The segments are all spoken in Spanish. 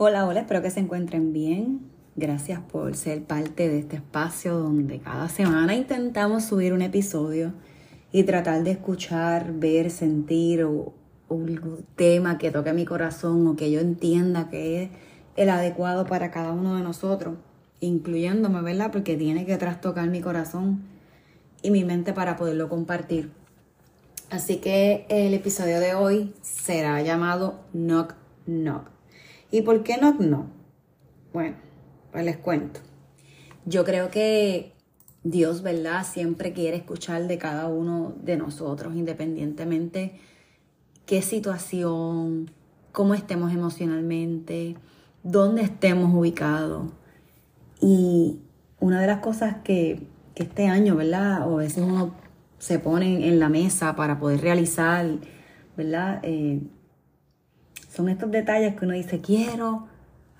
Hola, hola, espero que se encuentren bien. Gracias por ser parte de este espacio donde cada semana intentamos subir un episodio y tratar de escuchar, ver, sentir un tema que toque mi corazón o que yo entienda que es el adecuado para cada uno de nosotros, incluyéndome, ¿verdad? Porque tiene que trastocar mi corazón y mi mente para poderlo compartir. Así que el episodio de hoy será llamado Knock Knock. ¿Y por qué no? No. Bueno, pues les cuento. Yo creo que Dios, ¿verdad? Siempre quiere escuchar de cada uno de nosotros, independientemente qué situación, cómo estemos emocionalmente, dónde estemos ubicados. Y una de las cosas que, este año, ¿verdad? O a veces uno se pone en la mesa para poder realizar, ¿verdad? Eh, son estos detalles que uno dice, quiero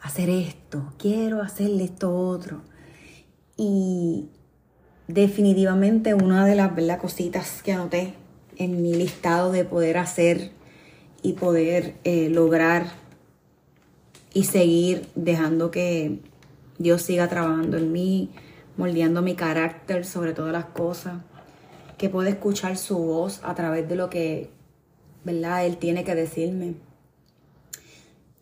hacer esto, quiero hacerle esto otro. Y definitivamente una de las cositas que anoté en mi listado de poder hacer y poder eh, lograr y seguir dejando que Dios siga trabajando en mí, moldeando mi carácter sobre todas las cosas, que pueda escuchar su voz a través de lo que, ¿verdad? Él tiene que decirme.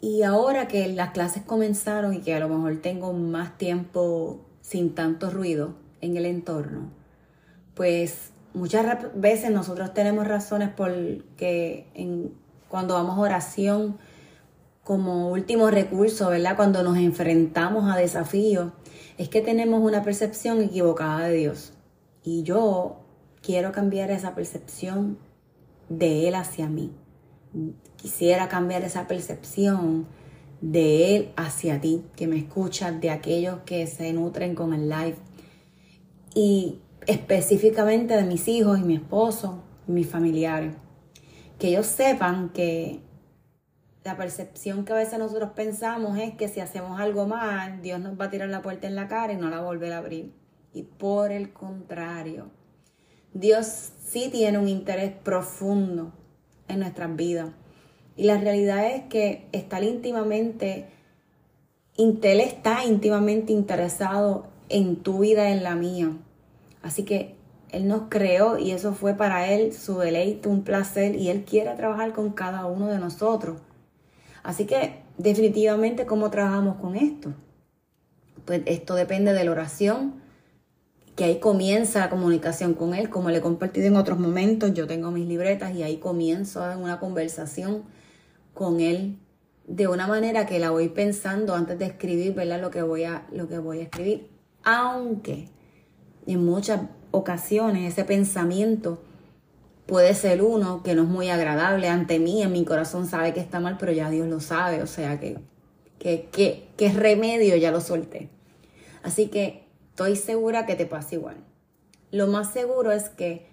Y ahora que las clases comenzaron y que a lo mejor tengo más tiempo sin tanto ruido en el entorno, pues muchas veces nosotros tenemos razones por que cuando vamos a oración como último recurso, ¿verdad? Cuando nos enfrentamos a desafíos, es que tenemos una percepción equivocada de Dios. Y yo quiero cambiar esa percepción de Él hacia mí quisiera cambiar esa percepción de Él hacia ti, que me escuchas, de aquellos que se nutren con el live. Y específicamente de mis hijos y mi esposo y mis familiares. Que ellos sepan que la percepción que a veces nosotros pensamos es que si hacemos algo mal, Dios nos va a tirar la puerta en la cara y no la volver a abrir. Y por el contrario, Dios sí tiene un interés profundo en nuestras vidas. Y la realidad es que está íntimamente, Intel está íntimamente interesado en tu vida, en la mía. Así que Él nos creó y eso fue para Él su deleite, un placer y Él quiere trabajar con cada uno de nosotros. Así que definitivamente, ¿cómo trabajamos con esto? Pues esto depende de la oración, que ahí comienza la comunicación con él, como le he compartido en otros momentos, yo tengo mis libretas y ahí comienzo en una conversación con él de una manera que la voy pensando antes de escribir, ¿verdad? Lo que voy a, lo que voy a escribir. Aunque en muchas ocasiones ese pensamiento puede ser uno que no es muy agradable ante mí, en mi corazón sabe que está mal, pero ya Dios lo sabe, o sea que, que, que, que remedio ya lo solté. Así que estoy segura que te pasa igual. Lo más seguro es que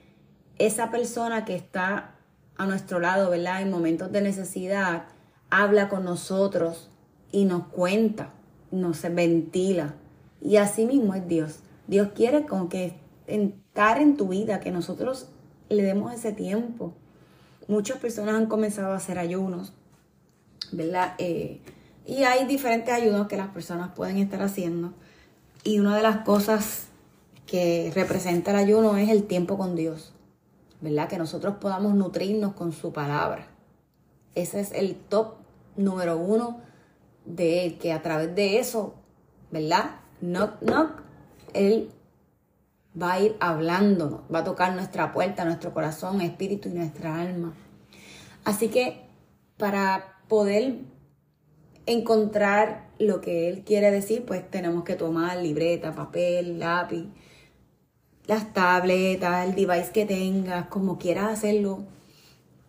esa persona que está a nuestro lado, ¿verdad? En momentos de necesidad, habla con nosotros y nos cuenta, nos ventila. Y así mismo es Dios. Dios quiere como que entrar en tu vida, que nosotros le demos ese tiempo. Muchas personas han comenzado a hacer ayunos, ¿verdad? Eh, y hay diferentes ayunos que las personas pueden estar haciendo. Y una de las cosas que representa el ayuno es el tiempo con Dios, ¿verdad? Que nosotros podamos nutrirnos con su palabra. Ese es el top número uno de él, que a través de eso, ¿verdad? Knock, knock, él va a ir hablándonos, va a tocar nuestra puerta, nuestro corazón, espíritu y nuestra alma. Así que para poder encontrar lo que él quiere decir, pues tenemos que tomar libreta, papel, lápiz, las tabletas, el device que tengas, como quieras hacerlo.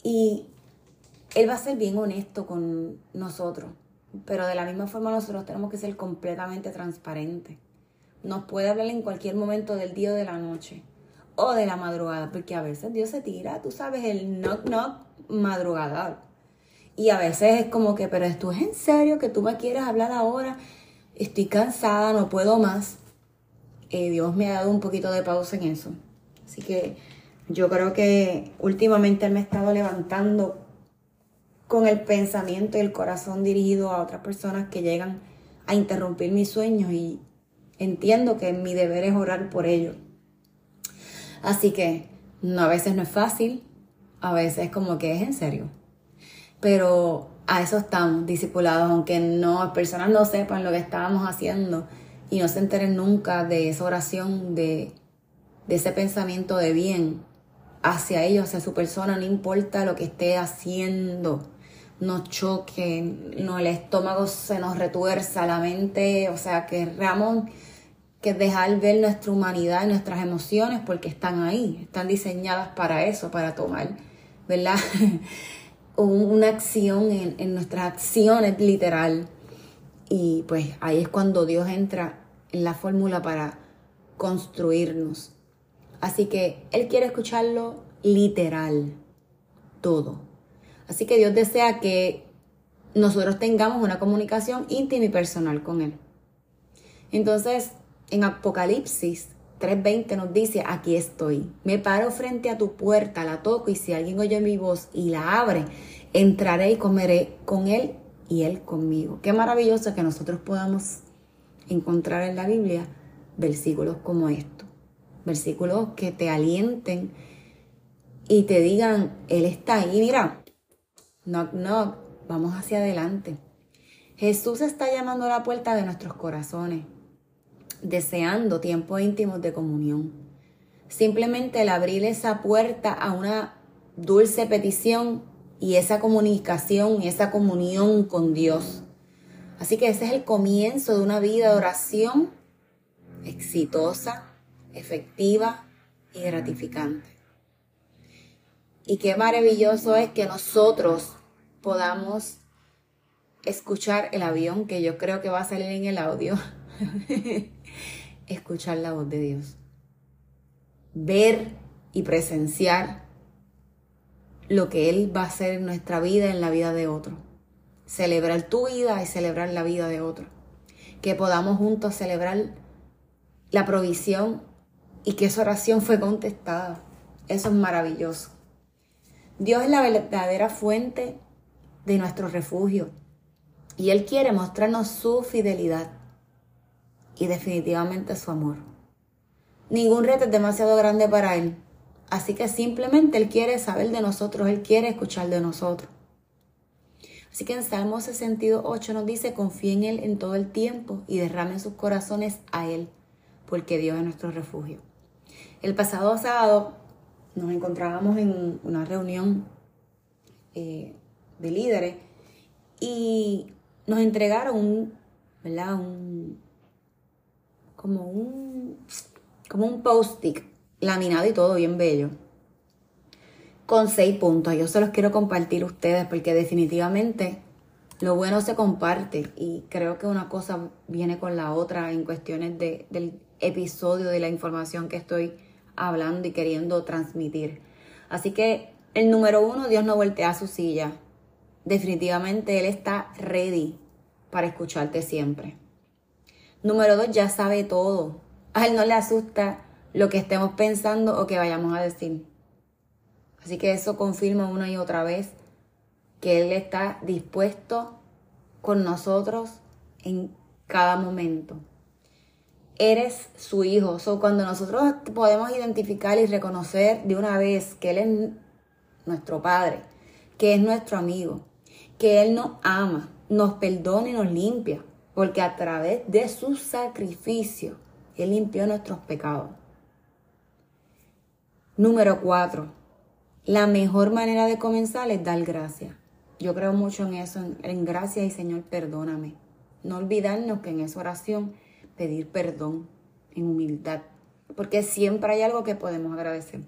Y él va a ser bien honesto con nosotros, pero de la misma forma nosotros tenemos que ser completamente transparentes nos puede hablar en cualquier momento del día o de la noche o de la madrugada, porque a veces Dios se tira, tú sabes, el knock knock madrugador. Y a veces es como que, pero esto es en serio que tú me quieres hablar ahora, estoy cansada, no puedo más. Eh, Dios me ha dado un poquito de pausa en eso. Así que yo creo que últimamente me ha estado levantando con el pensamiento y el corazón dirigido a otras personas que llegan a interrumpir mis sueños y entiendo que mi deber es orar por ellos. Así que no, a veces no es fácil, a veces como que es en serio. Pero a eso estamos, discipulados, aunque no, las personas no sepan lo que estábamos haciendo y no se enteren nunca de esa oración, de, ese pensamiento de bien hacia ellos, hacia su persona, no importa lo que esté haciendo, nos choque, no, el estómago se nos retuerza, la mente, o sea, que Ramón que dejar ver nuestra humanidad y nuestras emociones porque están ahí, están diseñadas para eso, para tomar, ¿verdad? Una acción en, en nuestras acciones literal. Y pues ahí es cuando Dios entra en la fórmula para construirnos. Así que Él quiere escucharlo literal, todo. Así que Dios desea que nosotros tengamos una comunicación íntima y personal con Él. Entonces, en Apocalipsis 3:20 nos dice, aquí estoy. Me paro frente a tu puerta, la toco y si alguien oye mi voz y la abre, entraré y comeré con él y él conmigo. Qué maravilloso que nosotros podamos encontrar en la Biblia versículos como estos. Versículos que te alienten y te digan, Él está ahí. Mira, knock, knock, vamos hacia adelante. Jesús está llamando a la puerta de nuestros corazones deseando tiempos íntimos de comunión. Simplemente el abrir esa puerta a una dulce petición y esa comunicación esa comunión con Dios. Así que ese es el comienzo de una vida de oración exitosa, efectiva y gratificante. Y qué maravilloso es que nosotros podamos escuchar el avión, que yo creo que va a salir en el audio. escuchar la voz de Dios. Ver y presenciar lo que Él va a hacer en nuestra vida, en la vida de otro. Celebrar tu vida y celebrar la vida de otro. Que podamos juntos celebrar la provisión y que esa oración fue contestada. Eso es maravilloso. Dios es la verdadera fuente de nuestro refugio y Él quiere mostrarnos su fidelidad y definitivamente su amor. Ningún reto es demasiado grande para Él, así que simplemente Él quiere saber de nosotros, Él quiere escuchar de nosotros. Así que en Salmo 62.8 nos dice, confíe en Él en todo el tiempo y derramen sus corazones a Él, porque Dios es nuestro refugio. El pasado sábado nos encontrábamos en una reunión eh, de líderes y nos entregaron ¿verdad? un, como un, como un post-it laminado y todo bien bello. Con seis puntos. Yo se los quiero compartir a ustedes porque definitivamente lo bueno se comparte y creo que una cosa viene con la otra en cuestiones de, del episodio, de la información que estoy hablando y queriendo transmitir. Así que el número uno, Dios no voltea su silla. Definitivamente Él está ready para escucharte siempre. Número dos, ya sabe todo. A Él no le asusta lo que estemos pensando o que vayamos a decir. Así que eso confirma una y otra vez que Él está dispuesto con nosotros en cada momento. Eres su hijo. So, cuando nosotros podemos identificar y reconocer de una vez que Él es nuestro Padre, que es nuestro amigo, que Él nos ama, nos perdona y nos limpia, porque a través de su sacrificio Él limpió nuestros pecados. Número cuatro, la mejor manera de comenzar es dar gracias. Yo creo mucho en eso, en, en gracias y Señor, perdóname. No olvidarnos que en esa oración pedir perdón en humildad, porque siempre hay algo que podemos agradecer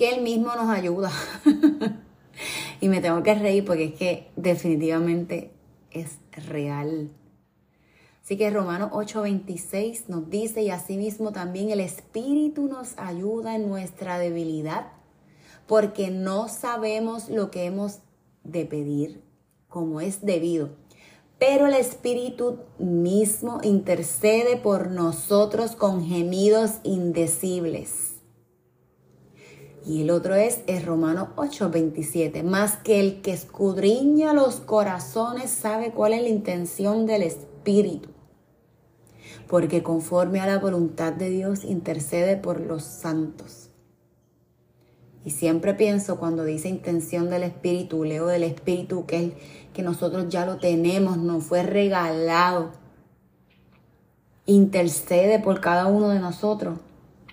que Él mismo nos ayuda. y me tengo que reír porque es que definitivamente es real. Así que Romanos 8:26 nos dice, y asimismo también el Espíritu nos ayuda en nuestra debilidad, porque no sabemos lo que hemos de pedir como es debido. Pero el Espíritu mismo intercede por nosotros con gemidos indecibles. Y el otro es, es Romano 8:27, más que el que escudriña los corazones sabe cuál es la intención del Espíritu, porque conforme a la voluntad de Dios intercede por los santos. Y siempre pienso cuando dice intención del Espíritu, leo del Espíritu que, el, que nosotros ya lo tenemos, nos fue regalado. Intercede por cada uno de nosotros.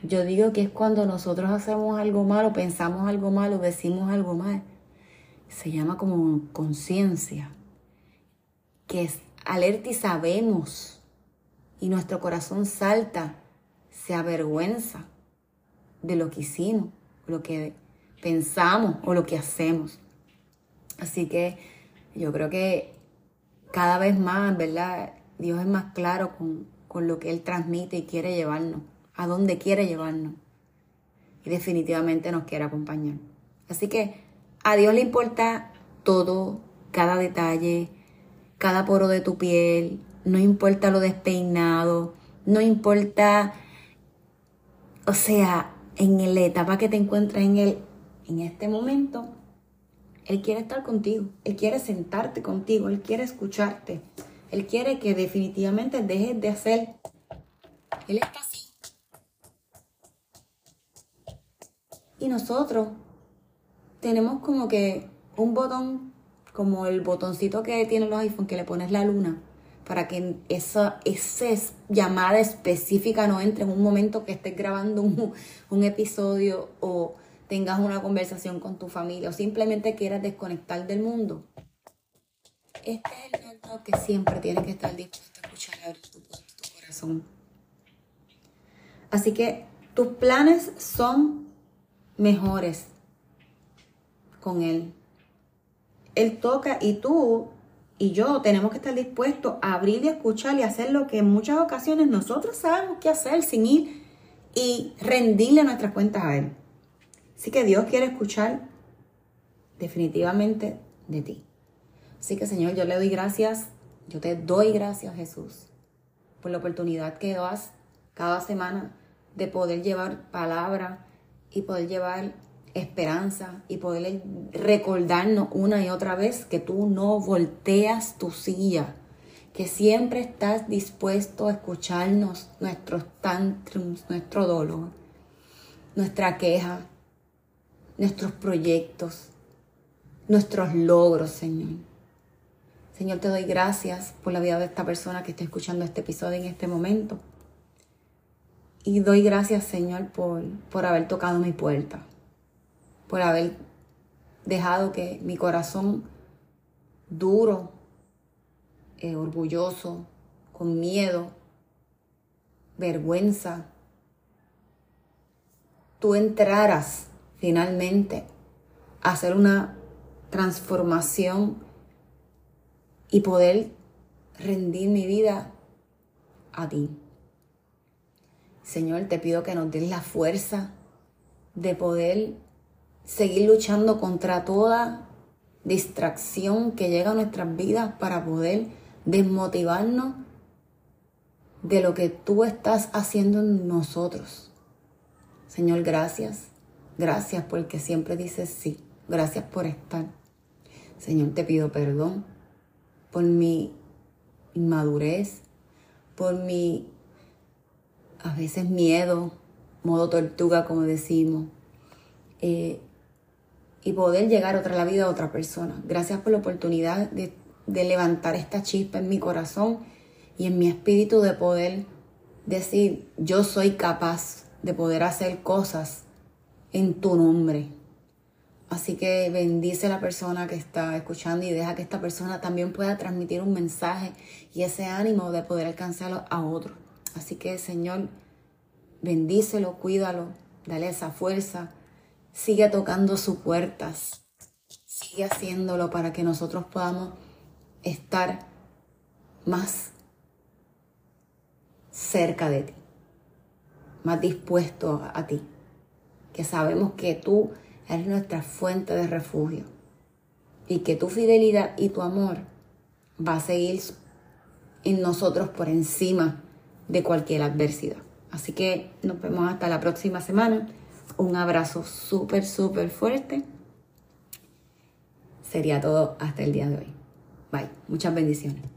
Yo digo que es cuando nosotros hacemos algo malo, pensamos algo malo, decimos algo mal. Se llama como conciencia, que es alerta y sabemos. Y nuestro corazón salta, se avergüenza de lo que hicimos, lo que pensamos o lo que hacemos. Así que yo creo que cada vez más, ¿verdad? Dios es más claro con, con lo que Él transmite y quiere llevarnos a dónde quiere llevarnos. Y definitivamente nos quiere acompañar. Así que a Dios le importa todo, cada detalle, cada poro de tu piel, no importa lo despeinado, no importa, o sea, en la etapa que te encuentras en él, en este momento, Él quiere estar contigo, Él quiere sentarte contigo, Él quiere escucharte, Él quiere que definitivamente dejes de hacer. Él está así Y nosotros tenemos como que un botón, como el botoncito que tienen los iPhones, que le pones la luna, para que esa, esa llamada específica no entre en un momento que estés grabando un, un episodio o tengas una conversación con tu familia o simplemente quieras desconectar del mundo. Este es el momento que siempre tienes que estar dispuesto a escuchar abrir tu corazón. Así que tus planes son mejores con Él. Él toca y tú y yo tenemos que estar dispuestos a abrir y escuchar y hacer lo que en muchas ocasiones nosotros sabemos qué hacer sin ir y rendirle nuestras cuentas a Él. Así que Dios quiere escuchar definitivamente de ti. Así que Señor, yo le doy gracias, yo te doy gracias Jesús por la oportunidad que das cada semana de poder llevar palabra y poder llevar esperanza y poder recordarnos una y otra vez que tú no volteas tu silla, que siempre estás dispuesto a escucharnos nuestros tantrums, nuestro dolor, nuestra queja, nuestros proyectos, nuestros logros, Señor. Señor, te doy gracias por la vida de esta persona que está escuchando este episodio en este momento. Y doy gracias, Señor, por, por haber tocado mi puerta, por haber dejado que mi corazón duro, eh, orgulloso, con miedo, vergüenza, tú entraras finalmente a hacer una transformación y poder rendir mi vida a ti. Señor, te pido que nos des la fuerza de poder seguir luchando contra toda distracción que llega a nuestras vidas para poder desmotivarnos de lo que tú estás haciendo en nosotros. Señor, gracias. Gracias porque siempre dices sí. Gracias por estar. Señor, te pido perdón por mi inmadurez, por mi a veces miedo, modo tortuga como decimos, eh, y poder llegar otra la vida a otra persona. Gracias por la oportunidad de, de levantar esta chispa en mi corazón y en mi espíritu de poder decir, yo soy capaz de poder hacer cosas en tu nombre. Así que bendice a la persona que está escuchando y deja que esta persona también pueda transmitir un mensaje y ese ánimo de poder alcanzarlo a otros. Así que Señor, bendícelo, cuídalo, dale esa fuerza, sigue tocando sus puertas, sigue haciéndolo para que nosotros podamos estar más cerca de ti, más dispuesto a, ti, que sabemos que tú eres nuestra fuente de refugio y que tu fidelidad y tu amor va a seguir en nosotros por encima de cualquier adversidad. Así que nos vemos hasta la próxima semana. Un abrazo súper, súper fuerte. Sería todo hasta el día de hoy. Bye. Muchas bendiciones.